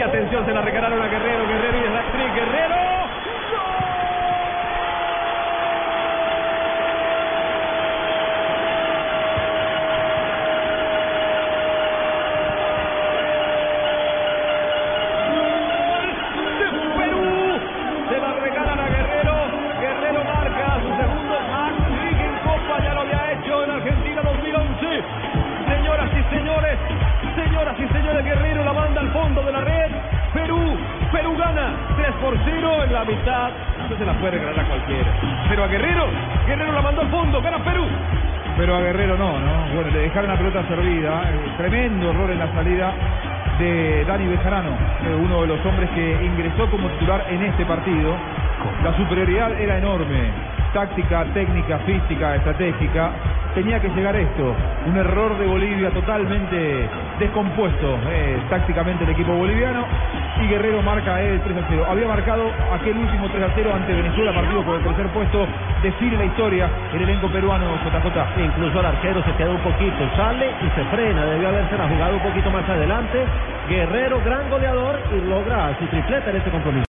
Y atención, se la regalaron a Guerrero, Guerrero por 0 en la mitad. No se la puede regalar a cualquiera. Pero a Guerrero, Guerrero la mandó al fondo, gana Perú. Pero a Guerrero no, ¿no? Bueno, le dejaron la pelota servida. eh, tremendo error en la salida de Dani Bejarano, eh, uno de los hombres que ingresó como titular en este partido. La superioridad era enorme. Táctica, técnica, física, estratégica. Tenía que llegar esto. Un error de Bolivia totalmente descompuesto eh, tácticamente el equipo boliviano. Y Guerrero marca el 3 a 0. Había marcado aquel último 3 a 0 ante Venezuela, partido por el tercer puesto. Define la historia el elenco peruano JJ. Incluso el arquero se queda un poquito, sale y se frena. Debió haberse la jugado un poquito más adelante. Guerrero, gran goleador y logra su tripleta en este compromiso.